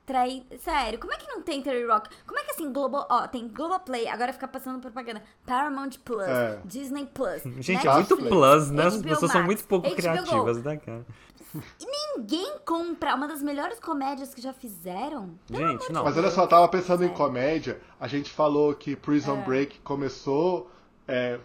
trai... Sério, como é que não tem Terry Rock? Como é que assim, Global... Ó, tem Globoplay, agora fica passando propaganda. Paramount Plus, É. Disney Plus. Gente, é muito Netflix, plus, né? As HBO pessoas são Max, muito pouco HBO Go. criativas, né, cara? Ninguém compra uma das melhores comédias que já fizeram. Gente, não. Mas olha só, eu tava pensando em comédia. A gente falou que Prison É. Break começou é,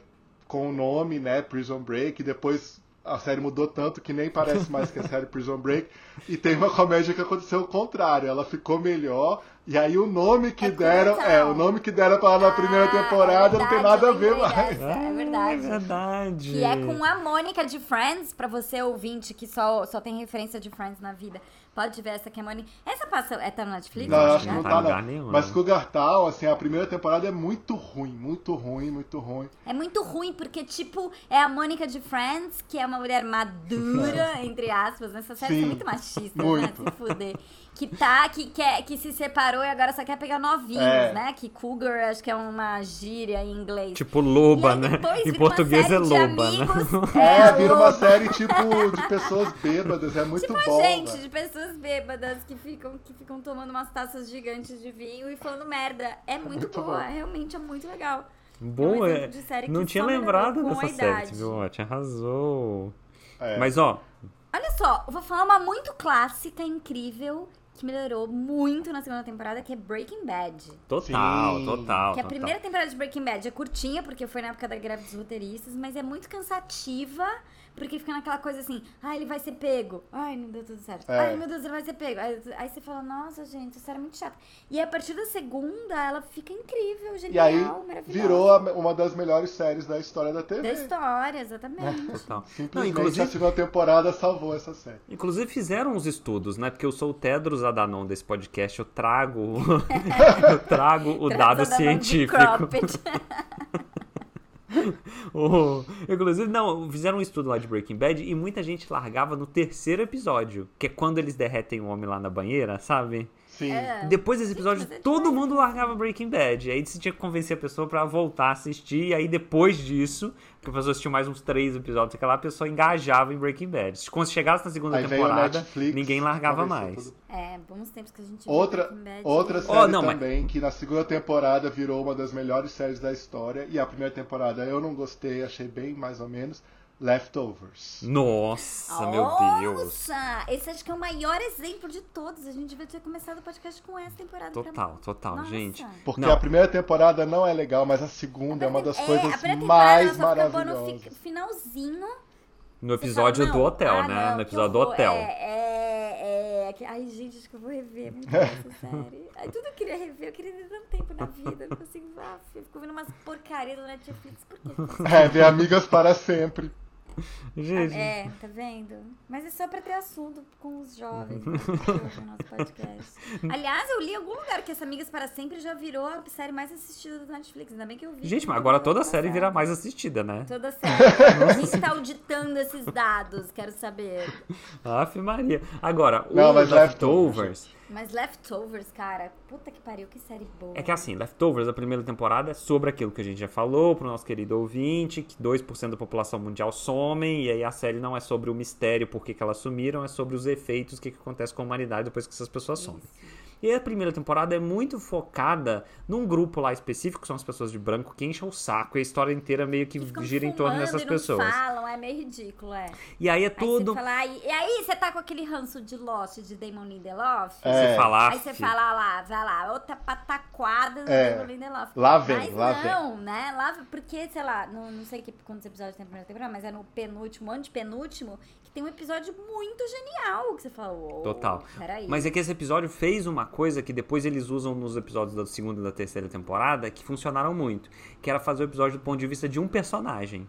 com o nome, né? Prison Break. E depois a série mudou tanto que nem parece mais que a série Prison Break. E tem uma comédia que aconteceu o contrário. Ela ficou melhor. E aí o nome que É deram. É, o nome que deram pra ela na primeira Ah, temporada é não tem verdade, nada a ver mais. É É verdade. verdade. Que é com a Mônica de Friends, pra você ouvinte que só, só tem referência de Friends na vida. Pode ver essa que é a Mônica. Essa passa. É, tá no Netflix? Não, acho que não não tá tá, lugar não. nenhum, Mas né? Cougar Town, assim, a primeira temporada é muito ruim, muito ruim, muito ruim. É muito ruim, porque, tipo, é a Mônica de Friends, que é uma mulher madura, entre aspas. Nessa série Sim, é muito machista, né? muito. Se fuder. Que tá, que, quer, que se separou e agora só quer pegar novinhos, É. né? Que cougar, acho que é uma gíria em inglês. Tipo loba, aí né? Em português é loba, né? amigos, É, vira uma série tipo de pessoas bêbadas, é muito Tipo bom. a gente, velho. de pessoas bêbadas que ficam, que ficam tomando umas taças gigantes de vinho e falando merda. É muito, Muito boa, bom. realmente é muito legal. Boa, É um é. exemplo de série Não que tinha lembrado dessa série, viu? Ó, Tinha arrasou. É. Mas, ó, Olha só, eu vou falar uma muito clássica, incrível, que melhorou muito na segunda temporada, que é Breaking Bad. total, Sim. total. Que a total. primeira temporada de Breaking Bad é curtinha, porque foi na época da greve dos roteiristas, mas é muito cansativa, porque fica naquela coisa assim, ah, ele vai ser pego. Ai, não deu tudo certo. É. Ai, meu Deus, ele vai ser pego. Aí, aí você fala, nossa, gente, isso era muito chato. E a partir da segunda, ela fica incrível, E genial, aí maravilhosa. virou a- uma das melhores séries da história da TV. Da história, exatamente. Total. Não, Simplesmente inclusive, a segunda temporada salvou essa série. inclusive fizeram uns estudos, né? Porque eu sou o Tedros Adanon desse podcast, eu trago, eu trago o dado científico. Cropped. O- Inclusive, não, fizeram um estudo lá de Breaking Bad e muita gente largava no terceiro episódio, que é quando eles derretem o homem lá na banheira, sabe? Sim. É. Depois desse episódio, mas é todo mundo largava Breaking Bad. Aí você tinha que convencer a pessoa pra voltar a assistir. E aí depois disso, porque a pessoa assistiu mais uns três episódios, aquela a pessoa engajava em Breaking Bad. Quando chegasse na segunda Aí temporada, Netflix, ninguém largava mais. todo- É, bons tempos que a gente viu Outra, Breaking Bad. outra e- série Oh, não, mas- também, que na segunda temporada virou uma das melhores séries da história. E a primeira temporada eu não gostei, achei bem mais ou menos. Leftovers. Nossa, meu Deus. Nossa! Esse acho que é o maior exemplo de todos. A gente devia ter começado o podcast com essa temporada. pra- Total, total, Nossa. gente. Porque Não. a primeira temporada não é legal, mas a segunda é uma das É, coisas a primeira temporada mais no maravilhosas. fi- finalzinho. No episódio fala, do hotel, ah, né? não, no episódio do hotel. É, é, é, Ai, gente, acho que eu vou rever muito essa série. Ai, tudo eu queria rever, eu queria ter tanto tempo na vida. Eu não consigo. Ah, eu fico vendo umas porcarias do Netflix. Por faço É, ver amigas para sempre. Gente, É, tá vendo? Mas é só pra ter assunto com os jovens né, nosso podcast. Aliás, eu li em algum lugar que essa Amigas para Sempre já virou a série mais assistida do Netflix. Ainda bem que eu vi. gente, mas agora toda a série vira mais assistida, né? Toda série. Quem tá auditando esses dados? Quero saber. Ave Maria. Agora, Não, o mas Leftovers, Mas Leftovers, cara, puta que pariu, que série boa. É que assim, Leftovers, a primeira temporada, é sobre aquilo que a gente já falou pro nosso querido ouvinte, que 2% da população mundial somem, e aí a série não é sobre o mistério, por que elas sumiram, é sobre os efeitos, que, que acontece com a humanidade depois que essas pessoas somem. E a primeira temporada é muito focada num grupo lá específico, que são as pessoas de branco, que enchem o saco, e a história inteira meio que gira em torno dessas e não pessoas. falam, é meio ridículo, é. E aí é Aí tudo. você fala, "Ai, e aí você tá com aquele ranço de Lost, de Damon Lindelof? É. Você falar. Aí você fala lá, vai lá, outra pataquada do É. Damon Lindelof. Lá vem, mas lá vem. não, né? Lá vem, porque, sei lá, não, não sei que, quantos episódios tem a primeira temporada, mas é no penúltimo, antepenúltimo, tem um episódio muito genial, que você fala, "Uou, Total. Peraí. Mas é que esse episódio fez uma coisa que depois eles usam nos episódios da segunda e da terceira temporada que funcionaram muito, que era fazer o episódio do ponto de vista de um personagem,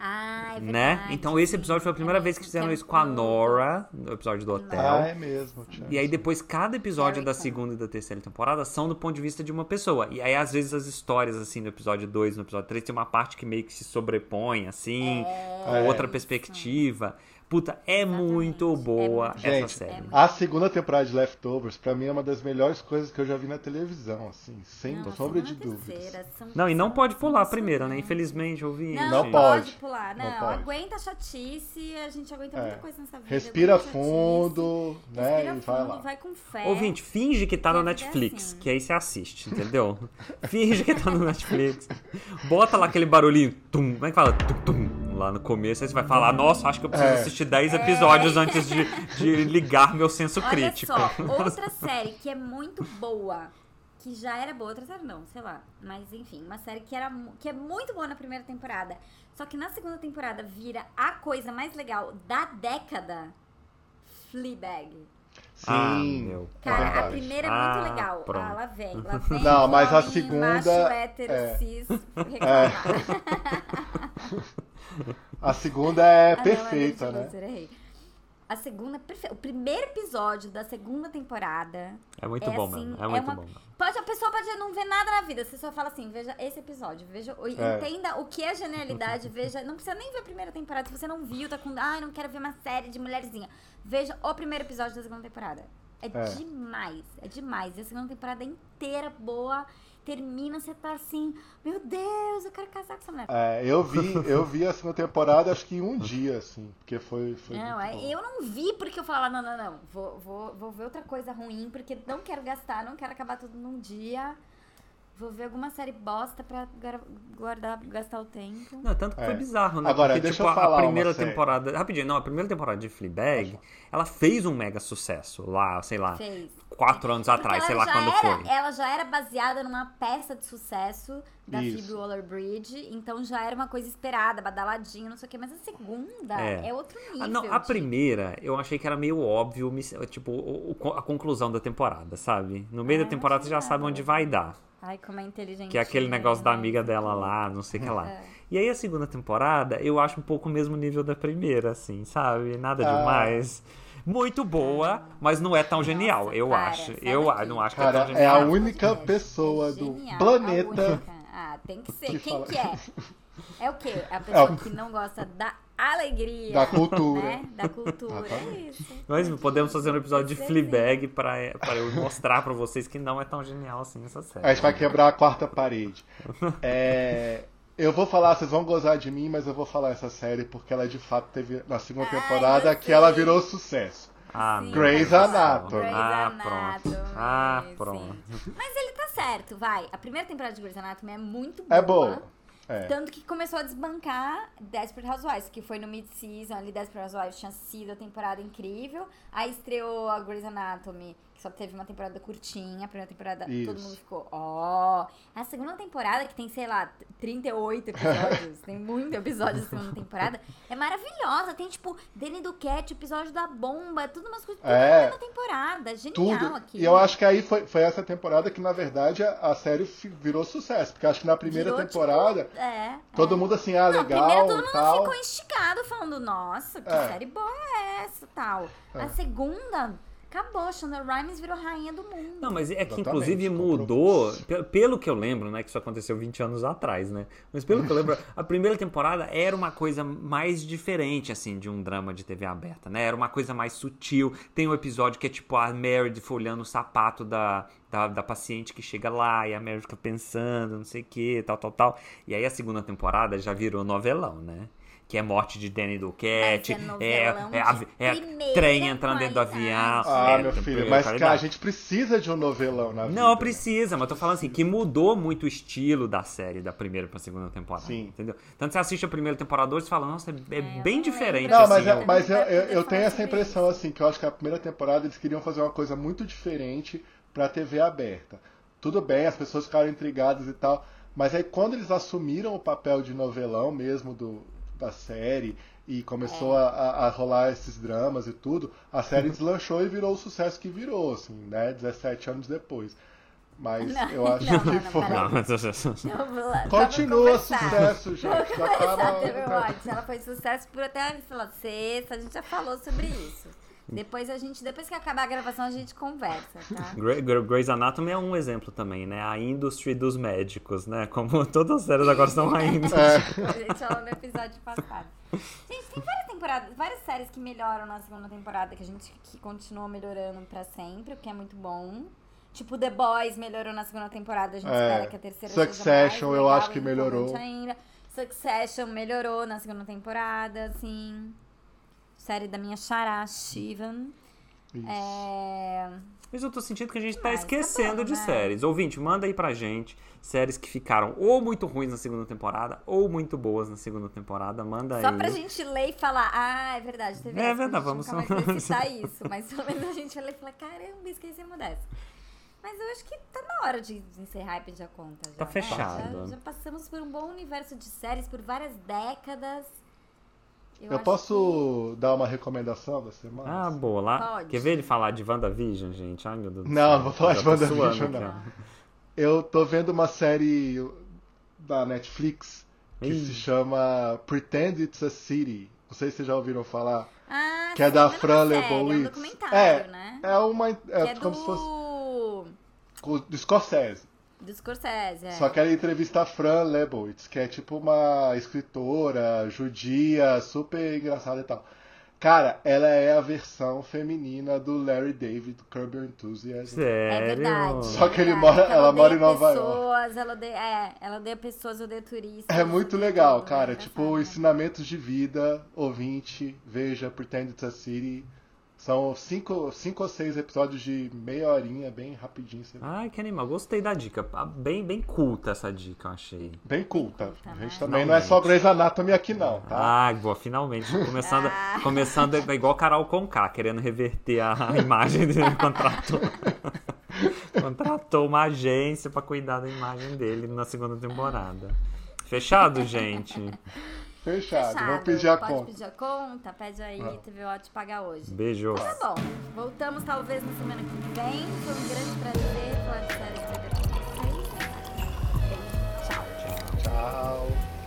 Ah, é né? Então esse episódio foi a primeira É vez que fizeram é isso com a Nora, no episódio do hotel. Ah, é mesmo. Thiago. E aí depois cada episódio Very da segunda e da terceira temporada são do ponto de vista de uma pessoa. E aí às vezes as histórias assim no episódio 2, no episódio 3 tem uma parte que meio que se sobrepõe assim, com É. outra perspectiva. Puta, é Exatamente. muito boa muito essa Gente, série. é A segunda temporada de Leftovers, pra mim, é uma das melhores coisas que eu já vi na televisão, assim, sem Não, sombra de dúvidas. são- Não, e não pode pular a primeira, né? Infelizmente, ouvi. Não, Não não pode. pular. Não, Não pode. aguenta a chatice, a gente aguenta muita É. coisa nessa vida. Respira a chatice, fundo, né? Respira e vai fundo, lá. vai com fé. Ouvinte, finge que tá no é Netflix, assim. que aí você assiste, entendeu? finge que tá no Netflix. Bota lá aquele barulhinho, tum, como é que fala? Tum, tum, lá no começo, aí você vai falar, nossa, acho que eu preciso É. assistir 10 episódios antes de, de ligar meu senso Olha crítico. só, outra série que é muito boa, que já era boa, outra série não, sei lá. Mas enfim, uma série que, era, que é muito boa na primeira temporada. Só que na segunda temporada vira a coisa mais legal da década. Fleabag. Sim. Ah, meu é Cara, a verdade. primeira é Ah, muito legal. pronto. Ah, lá vem, lá vem. Não, mas a segunda- Macho, hétero, é. cis, reclamar. A segunda é Ah, não, perfeita, é né? A segunda é. O primeiro episódio da segunda temporada. É muito é bom assim, mesmo, é muito uma- bom. Pode, a pessoa pode não ver nada na vida. Você só fala assim, veja esse episódio, veja, É. entenda o que é genialidade, veja. Não precisa nem ver a primeira temporada. Se você não viu, tá com. Ai, não quero ver uma série de mulherzinha. Veja o primeiro episódio da segunda temporada. É, É. demais, é demais. E a segunda temporada inteira boa. Termina, você tá assim, meu Deus, eu quero casar com essa mulher. É, eu vi, eu vi a segunda temporada acho que em um dia, assim, porque foi. foi Não, é, eu não vi porque eu falava, não, não, não, vou, vou, vou ver outra coisa ruim, porque não quero gastar, não quero acabar tudo num dia. Vou ver alguma série bosta pra guardar, gastar o tempo. Não, tanto que foi É. bizarro, né? Agora, Porque, deixa tipo, eu falar a uma primeira série. temporada. Rapidinho, não, a primeira temporada de Fleabag, ela fez um mega sucesso lá, sei lá, Fez. quatro anos Porque atrás, sei ela lá quando era, foi. Ela já era baseada numa peça de sucesso da Isso. Phoebe Waller-Bridge, então já era uma coisa esperada, badaladinha, não sei o quê. Mas a segunda É. é, outro nível. Ah, não, a de- primeira eu achei que era meio óbvio, tipo, o- o- a conclusão da temporada, sabe? No meio Ah, da temporada você já sabe onde vai dar. Ai, como é inteligente. Que é aquele negócio da né? amiga dela lá, não sei o que lá. É. E aí a segunda temporada, eu acho um pouco o mesmo nível da primeira, assim, sabe? Nada Ah. demais. Muito boa, mas não é tão genial, Nossa, eu para, acho. Eu daqui. a- não acho que é tão Cara, é genial. a única pessoa É do genial, planeta a única. Ah, tem que ser. que Quem fala- que é? É o quê? A pessoa o- que não gosta da alegria. da cultura. Né? Da cultura. É Exatamente. isso. Mas podemos fazer um episódio de. Fleabag pra, pra eu mostrar pra vocês que não é tão genial assim essa série. A gente vai quebrar a quarta parede. É, eu vou falar, vocês vão gozar de mim, mas eu vou falar essa série porque ela de fato teve na segunda Ai, temporada eu que ela virou sucesso. Ah, Sim, Grey's céu. Anatomy. Ah, pronto. Ah, sim. pronto. Mas ele tá certo, vai. A primeira temporada de Grey's Anatomy é muito É boa. boa. É. Tanto que começou a desbancar Desperate Housewives, que foi no mid-season ali, Desperate Housewives tinha sido a temporada incrível. Aí estreou a Grey's Anatomy, só teve uma temporada curtinha. A primeira temporada todo Isso. mundo ficou, ó. A segunda temporada, que tem, sei lá, 38 episódios, tem muito episódio da segunda temporada, é maravilhosa. Tem, tipo, Danny Duquette, episódio da bomba, tudo umas coisas, tudo É. na temporada. Genial Tudo. aqui. E eu acho que aí foi, foi essa temporada que, na verdade, a, a série virou sucesso. Porque acho que na primeira Virou, temporada, tipo, é, todo é. mundo assim, ah, Não, legal primeiro todo mundo tal. ficou instigado falando, nossa, que É. série boa é essa tal. É. A segunda Acabou, Shonda Rhimes virou rainha do mundo. Não, mas é que Exatamente, inclusive mudou, pe- pelo que eu lembro, né, que isso aconteceu 20 anos atrás, né? Mas pelo que eu lembro, a primeira temporada era uma coisa mais diferente, assim, de um drama de TV aberta, né? Era uma coisa mais sutil. Tem um episódio que é tipo a Meredith folhando o sapato da, da, da paciente que chega lá e a Meredith fica pensando, não sei o que, tal, tal, tal. E aí a segunda temporada já virou novelão, né? Que é morte de Danny Duquette, é é, é, é trem entrando dentro do avião. Ah, é, meu filho, mas cara, a gente precisa de um novelão na vida. Não precisa, mas eu tô falando assim, que mudou muito o estilo da série da primeira pra segunda temporada. Sim. Entendeu? Tanto você assiste a primeira temporada hoje e fala, nossa, é, é bem diferente. Não, assim, mas, é- mas eu, eu, eu tenho essa impressão, assim, que eu acho que a primeira temporada eles queriam fazer uma coisa muito diferente pra TV aberta. Tudo bem, as pessoas ficaram intrigadas e tal, mas aí quando eles assumiram o papel de novelão mesmo do, da série e começou É. a, a- a rolar esses dramas e tudo, a série deslanchou e virou o sucesso que virou, assim, né? 17 anos depois. Mas Não, eu acho não, que não, foi. Não, mas- Continua sucesso, gente. Vamos conversar, Watch. Ela foi sucesso por até, sei lá, sexta, a gente já falou sobre isso. Depois a gente, depois que acabar a gravação, a gente conversa, tá? Grey- Grey- Grey's Anatomy é um exemplo também, né? A indústria dos médicos, né? Como todas as séries agora são a indústria. É. A gente falou no episódio passado. Gente, tem várias temporadas, várias séries que melhoram na segunda temporada, que a gente que continua melhorando pra sempre, o que é muito bom. Tipo, The Boys melhorou na segunda temporada, a gente É. espera que a terceira seja Succession, eu acho que melhorou. Ainda. Succession melhorou na segunda temporada, assim. Série da minha xará, Shivan. Isso. É... Mas eu tô sentindo que a gente tá Mas tá esquecendo bom, de né? séries. Ouvinte, manda aí pra gente séries que ficaram ou muito ruins na segunda temporada ou muito boas na segunda temporada. Manda Só aí. pra gente ler e falar, ah, é verdade, teve É verdade, vamos só- citar isso, mas pelo menos a gente vai ler e falar, caramba, esquecemos dessa. Mas eu acho que tá na hora de encerrar e pedir a conta. Já, Tá né? fechado. Já, já passamos por um bom universo de séries por várias décadas. Eu acho posso dar uma recomendação da semana? Ah, boa. Lá. Pode. Quer ver ele falar de WandaVision, gente? Ai, meu Deus do Não, céu. não vou falar Já de WandaVision, não. Eu tô vendo uma série da Netflix que Ih. se chama Pretend It's a City. Não sei se vocês já ouviram falar. Ah, Que é da uma Fran série, É um Lebowitz. documentário, É, né? É uma. É que é como do... se fosse. com- Do Scorsese. Do Scorsese, é. Só que ela entrevista a Fran Lebowitz, que é tipo uma escritora judia, super engraçada e tal. Cara, ela é a versão feminina do Larry David, do Curb Your Enthusiasm. É Sério? verdade. Só é que ele verdade, mora- ela mora em Nova pessoas, Ela odeia, é, ela odeia pessoas, odeia turistas. É muito legal, tudo, cara. é Tipo, ensinamentos de vida, ouvinte, veja, Pretend It's a City. São cinco, cinco ou seis episódios de meia horinha, bem rapidinho. você- Ai, que animal. Gostei da dica. Ah, Bem, bem culta essa dica, eu achei. Bem culta. culta, A né? gente também não é só Grey's Anatomy aqui não, tá? Ai, boa, finalmente. Começando, Ah. começando é igual Carol Conká, querendo reverter a, imagem dele. Contratou, contratou uma agência pra cuidar da imagem dele na segunda temporada. Fechado, gente? Fechado. Fechado. Vou pedir a Pode conta. pedir a conta, pede aí ah. TVO te pagar hoje. Beijo. Tá bom. Voltamos talvez na semana que vem. Foi um grande prazer falar de séries com vocês. Tchau. Tchau. tchau.